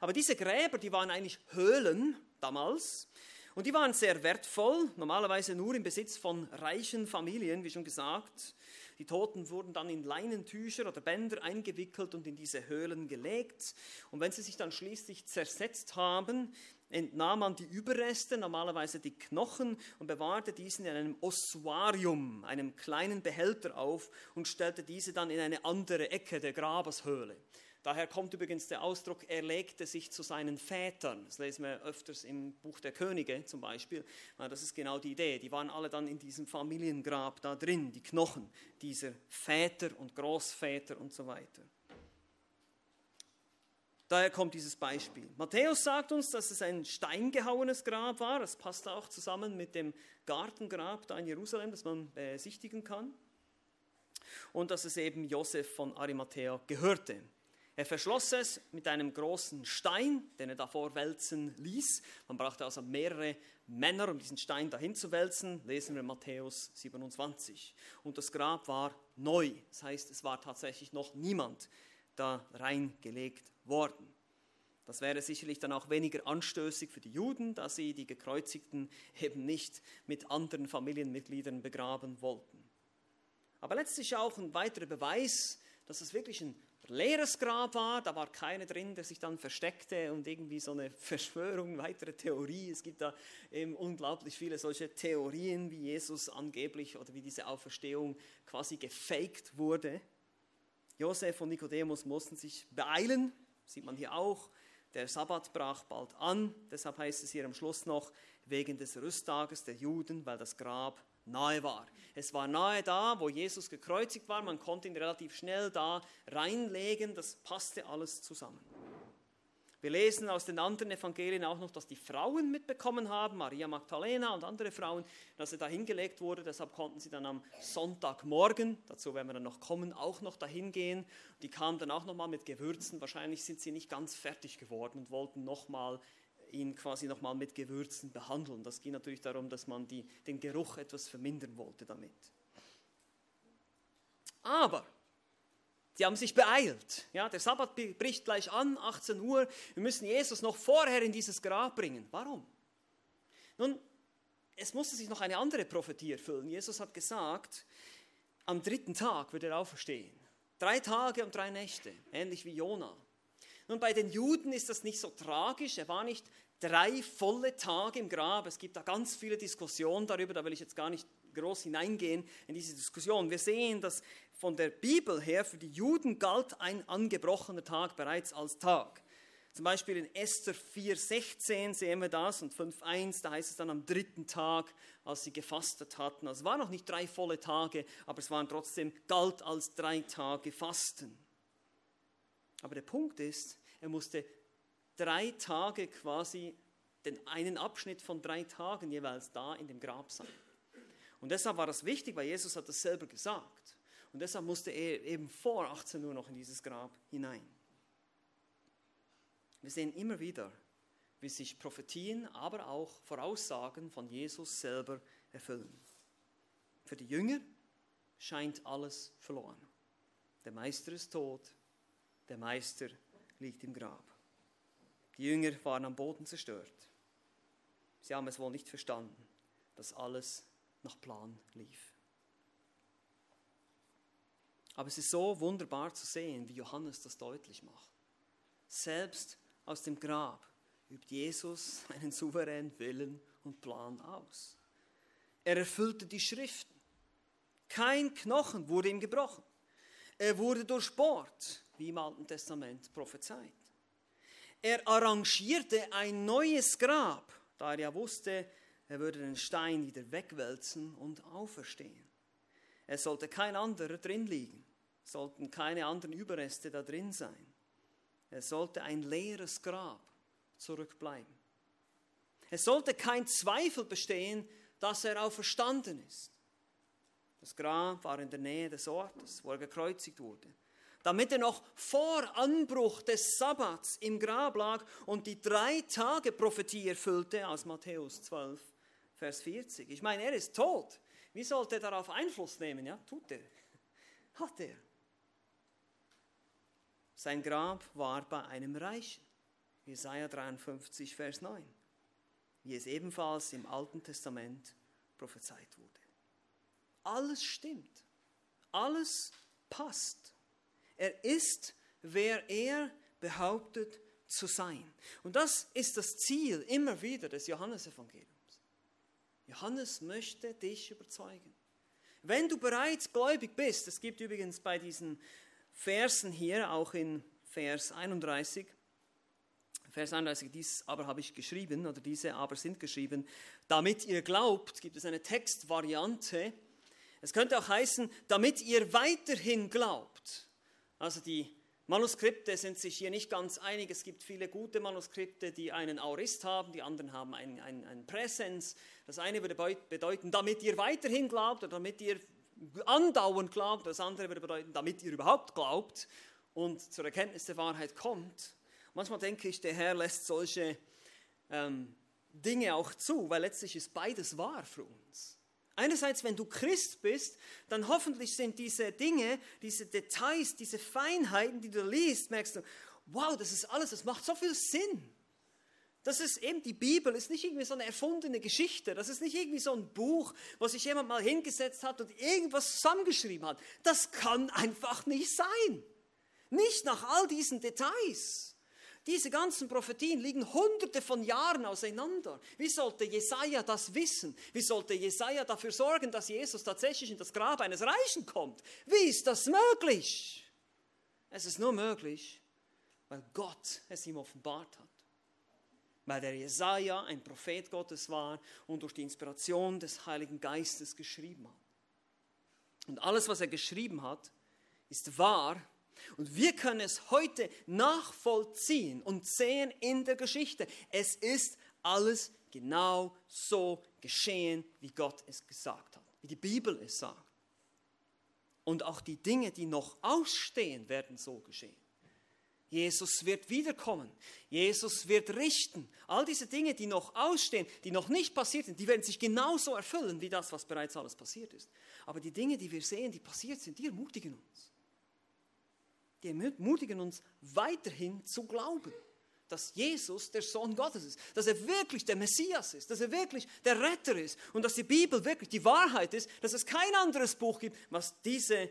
Aber diese Gräber, die waren eigentlich Höhlen damals. Und die waren sehr wertvoll, normalerweise nur im Besitz von reichen Familien, wie schon gesagt. Die Toten wurden dann in Leinentücher oder Bänder eingewickelt und in diese Höhlen gelegt. Und wenn sie sich dann schließlich zersetzt haben, entnahm man die Überreste, normalerweise die Knochen, und bewahrte diesen in einem Ossuarium, einem kleinen Behälter auf und stellte diese dann in eine andere Ecke der Grabeshöhle. Daher kommt übrigens der Ausdruck, er legte sich zu seinen Vätern. Das lesen wir öfters im Buch der Könige zum Beispiel. Das ist genau die Idee. Die waren alle dann in diesem Familiengrab da drin, die Knochen dieser Väter und Großväter und so weiter. Daher kommt dieses Beispiel. Matthäus sagt uns, dass es ein steingehauenes Grab war. Das passt auch zusammen mit dem Gartengrab da in Jerusalem, das man besichtigen kann. Und dass es eben Josef von Arimathea gehörte. Er verschloss es mit einem großen Stein, den er davor wälzen ließ. Man brauchte also mehrere Männer, um diesen Stein dahin zu wälzen. Lesen wir Matthäus 27. Und das Grab war neu. Das heißt, es war tatsächlich noch niemand da reingelegt worden. Das wäre sicherlich dann auch weniger anstößig für die Juden, da sie die Gekreuzigten eben nicht mit anderen Familienmitgliedern begraben wollten. Aber letztlich auch ein weiterer Beweis, dass es wirklich ein leeres Grab war, da war keiner drin, der sich dann versteckte und irgendwie so eine Verschwörung, weitere Theorie. Es gibt da eben unglaublich viele solche Theorien, wie Jesus angeblich oder wie diese Auferstehung quasi gefaked wurde. Josef und Nikodemus mussten sich beeilen, sieht man hier auch. Der Sabbat brach bald an, deshalb heißt es hier am Schluss noch, wegen des Rüsttages der Juden, weil das Grab nahe war. Es war nahe da, wo Jesus gekreuzigt war. Man konnte ihn relativ schnell da reinlegen. Das passte alles zusammen. Wir lesen aus den anderen Evangelien auch noch, dass die Frauen mitbekommen haben, Maria Magdalena und andere Frauen, dass er da hingelegt wurde. Deshalb konnten sie dann am Sonntagmorgen, dazu werden wir dann noch kommen, auch noch dahin gehen. Die kamen dann auch noch mal mit Gewürzen. Wahrscheinlich sind sie nicht ganz fertig geworden und wollten noch mal ihn quasi nochmal mit Gewürzen behandeln. Das ging natürlich darum, dass man die, den Geruch etwas vermindern wollte damit. Aber Sie haben sich beeilt. Ja, der Sabbat bricht gleich an, 18 Uhr. Wir müssen Jesus noch vorher in dieses Grab bringen. Warum? Nun, es musste sich noch eine andere Prophetie erfüllen. Jesus hat gesagt, am dritten Tag wird er auferstehen. Drei Tage und drei Nächte, ähnlich wie Jona. Nun, bei den Juden ist das nicht so tragisch. Er war nicht drei volle Tage im Grab. Es gibt da ganz viele Diskussionen darüber, da will ich jetzt gar nicht groß hineingehen in diese Diskussion. Wir sehen, dass von der Bibel her für die Juden galt ein angebrochener Tag bereits als Tag. Zum Beispiel in Esther 4,16 sehen wir das und 5,1, da heißt es dann am dritten Tag, als sie gefastet hatten. Also es waren noch nicht drei volle Tage, aber es waren trotzdem, galt als drei Tage Fasten. Aber der Punkt ist, er musste drei Tage quasi, den einen Abschnitt von drei Tagen jeweils da in dem Grab sein. Und deshalb war das wichtig, weil Jesus hat das selber gesagt. Und deshalb musste er eben vor 18 Uhr noch in dieses Grab hinein. Wir sehen immer wieder, wie sich Prophetien, aber auch Voraussagen von Jesus selber erfüllen. Für die Jünger scheint alles verloren. Der Meister ist tot, der Meister liegt im Grab. Die Jünger waren am Boden zerstört. Sie haben es wohl nicht verstanden, dass alles nach Plan lief. Aber es ist so wunderbar zu sehen, wie Johannes das deutlich macht. Selbst aus dem Grab übt Jesus einen souveränen Willen und Plan aus. Er erfüllte die Schriften. Kein Knochen wurde ihm gebrochen. Er wurde durchbohrt wie im Alten Testament prophezeit. Er arrangierte ein neues Grab, da er ja wusste, er würde den Stein wieder wegwälzen und auferstehen. Es sollte kein anderer drin liegen, sollten keine anderen Überreste da drin sein. Es sollte ein leeres Grab zurückbleiben. Es sollte kein Zweifel bestehen, dass er auferstanden ist. Das Grab war in der Nähe des Ortes, wo er gekreuzigt wurde damit er noch vor Anbruch des Sabbats im Grab lag und die drei Tage Prophetie erfüllte aus Matthäus 12, Vers 40. Ich meine, er ist tot. Wie sollte er darauf Einfluss nehmen? Ja, tut er. Hat er. Sein Grab war bei einem Reichen. Jesaja 53, Vers 9. Wie es ebenfalls im Alten Testament prophezeit wurde. Alles stimmt. Alles passt. Er ist, wer er behauptet zu sein. Und das ist das Ziel immer wieder des Johannesevangeliums. Johannes möchte dich überzeugen. Wenn du bereits gläubig bist, es gibt übrigens bei diesen Versen hier, auch in Vers 31, Vers 31, dies aber habe ich geschrieben, oder diese aber sind geschrieben, damit ihr glaubt, gibt es eine Textvariante. Es könnte auch heißen, damit ihr weiterhin glaubt. Also die Manuskripte sind sich hier nicht ganz einig. Es gibt viele gute Manuskripte, die einen Aorist haben, die anderen haben einen, einen, einen Präsens. Das eine würde bedeuten, damit ihr weiterhin glaubt oder damit ihr andauernd glaubt. Das andere würde bedeuten, damit ihr überhaupt glaubt und zur Erkenntnis der Wahrheit kommt. Manchmal denke ich, der Herr lässt solche ähm, Dinge auch zu, weil letztlich ist beides wahr für uns. Einerseits, wenn du Christ bist, dann hoffentlich sind diese Dinge, diese Details, diese Feinheiten, die du liest, merkst du, wow, das ist alles, das macht so viel Sinn. Das ist eben die Bibel, ist nicht irgendwie so eine erfundene Geschichte. Das ist nicht irgendwie so ein Buch, wo sich jemand mal hingesetzt hat und irgendwas zusammengeschrieben hat. Das kann einfach nicht sein. Nicht nach all diesen Details. Diese ganzen Prophetien liegen hunderte von Jahren auseinander. Wie sollte Jesaja das wissen? Wie sollte Jesaja dafür sorgen, dass Jesus tatsächlich in das Grab eines Reichen kommt? Wie ist das möglich? Es ist nur möglich, weil Gott es ihm offenbart hat. Weil der Jesaja ein Prophet Gottes war und durch die Inspiration des Heiligen Geistes geschrieben hat. Und alles, was er geschrieben hat, ist wahr und wir können es heute nachvollziehen und sehen in der Geschichte. Es ist alles genau so geschehen, wie Gott es gesagt hat, wie die Bibel es sagt. Und auch die Dinge, die noch ausstehen, werden so geschehen. Jesus wird wiederkommen. Jesus wird richten. All diese Dinge, die noch ausstehen, die noch nicht passiert sind, die werden sich genauso erfüllen wie das, was bereits alles passiert ist. Aber die Dinge, die wir sehen, die passiert sind, die ermutigen uns die ermutigen uns weiterhin zu glauben, dass Jesus der Sohn Gottes ist, dass er wirklich der Messias ist, dass er wirklich der Retter ist und dass die Bibel wirklich die Wahrheit ist, dass es kein anderes Buch gibt, was diese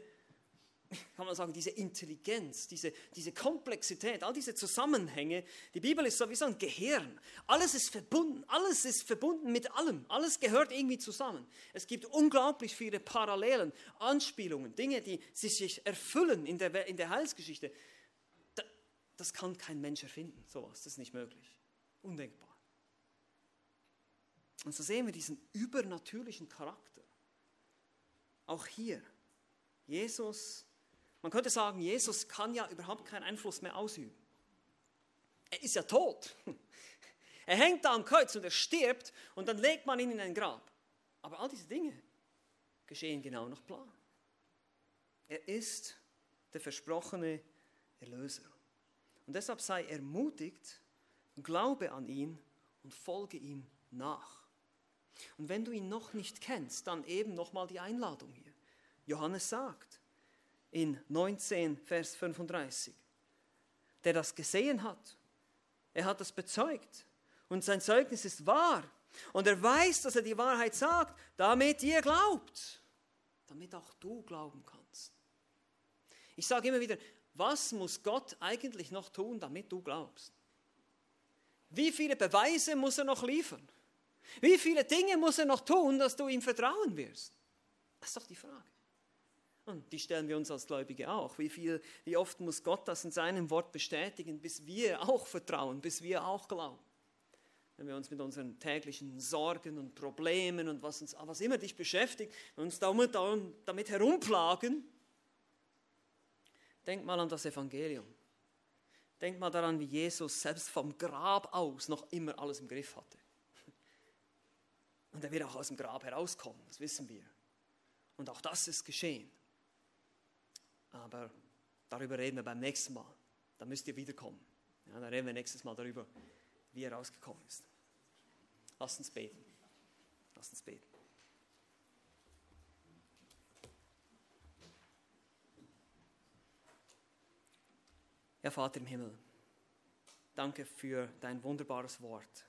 kann man sagen, diese Intelligenz, diese, diese Komplexität, all diese Zusammenhänge. Die Bibel ist sowieso ein Gehirn. Alles ist verbunden, alles ist verbunden mit allem. Alles gehört irgendwie zusammen. Es gibt unglaublich viele Parallelen, Anspielungen, Dinge, die sich erfüllen in der, in der Heilsgeschichte. Das kann kein Mensch erfinden, sowas. Das ist nicht möglich. Undenkbar. Und so sehen wir diesen übernatürlichen Charakter. Auch hier. Jesus man könnte sagen, Jesus kann ja überhaupt keinen Einfluss mehr ausüben. Er ist ja tot. Er hängt da am Kreuz und er stirbt und dann legt man ihn in ein Grab. Aber all diese Dinge geschehen genau nach Plan. Er ist der versprochene Erlöser. Und deshalb sei ermutigt, glaube an ihn und folge ihm nach. Und wenn du ihn noch nicht kennst, dann eben nochmal die Einladung hier. Johannes sagt, in 19, Vers 35. Der das gesehen hat. Er hat das bezeugt. Und sein Zeugnis ist wahr. Und er weiß, dass er die Wahrheit sagt, damit ihr glaubt. Damit auch du glauben kannst. Ich sage immer wieder, was muss Gott eigentlich noch tun, damit du glaubst? Wie viele Beweise muss er noch liefern? Wie viele Dinge muss er noch tun, dass du ihm vertrauen wirst? Das ist doch die Frage. Und die stellen wir uns als Gläubige auch. Wie, viel, wie oft muss Gott das in seinem Wort bestätigen, bis wir auch vertrauen, bis wir auch glauben? Wenn wir uns mit unseren täglichen Sorgen und Problemen und was, uns, was immer dich beschäftigt, uns damit, damit herumplagen, denk mal an das Evangelium. Denk mal daran, wie Jesus selbst vom Grab aus noch immer alles im Griff hatte. Und er wird auch aus dem Grab herauskommen, das wissen wir. Und auch das ist geschehen. Aber darüber reden wir beim nächsten Mal. Da müsst ihr wiederkommen. Ja, da reden wir nächstes Mal darüber, wie er rausgekommen ist. Lasst uns beten. Lasst uns beten. Ja, Vater im Himmel, danke für dein wunderbares Wort.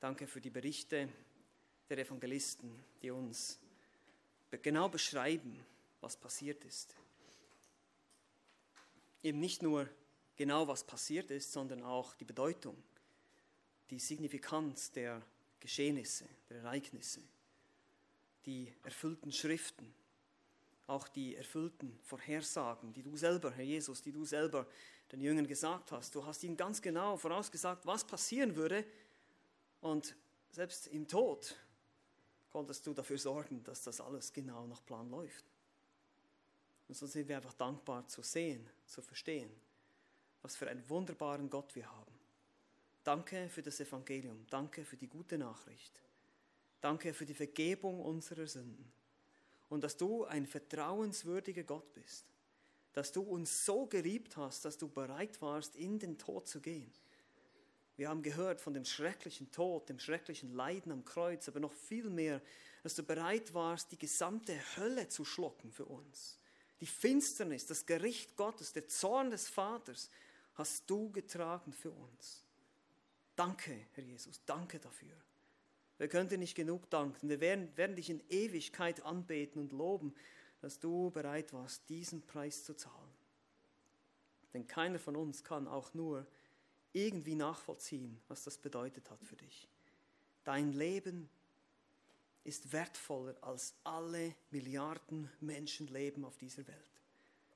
Danke für die Berichte der Evangelisten, die uns genau beschreiben, was passiert ist eben nicht nur genau was passiert ist, sondern auch die Bedeutung, die Signifikanz der Geschehnisse, der Ereignisse, die erfüllten Schriften, auch die erfüllten Vorhersagen, die du selber, Herr Jesus, die du selber den Jüngern gesagt hast. Du hast ihnen ganz genau vorausgesagt, was passieren würde. Und selbst im Tod konntest du dafür sorgen, dass das alles genau nach Plan läuft. Und so sind wir einfach dankbar zu sehen, zu verstehen, was für einen wunderbaren Gott wir haben. Danke für das Evangelium, danke für die gute Nachricht, danke für die Vergebung unserer Sünden. Und dass du ein vertrauenswürdiger Gott bist, dass du uns so geliebt hast, dass du bereit warst, in den Tod zu gehen. Wir haben gehört von dem schrecklichen Tod, dem schrecklichen Leiden am Kreuz, aber noch viel mehr, dass du bereit warst, die gesamte Hölle zu schlucken für uns die Finsternis, das Gericht Gottes, der Zorn des Vaters hast du getragen für uns. Danke, Herr Jesus, danke dafür. Wir können dir nicht genug danken. Wir werden, werden dich in Ewigkeit anbeten und loben, dass du bereit warst, diesen Preis zu zahlen. Denn keiner von uns kann auch nur irgendwie nachvollziehen, was das bedeutet hat für dich. Dein Leben ist wertvoller als alle Milliarden Menschenleben auf dieser Welt.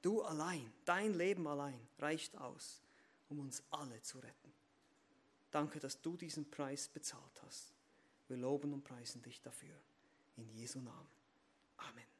Du allein, dein Leben allein reicht aus, um uns alle zu retten. Danke, dass du diesen Preis bezahlt hast. Wir loben und preisen dich dafür. In Jesu Namen. Amen.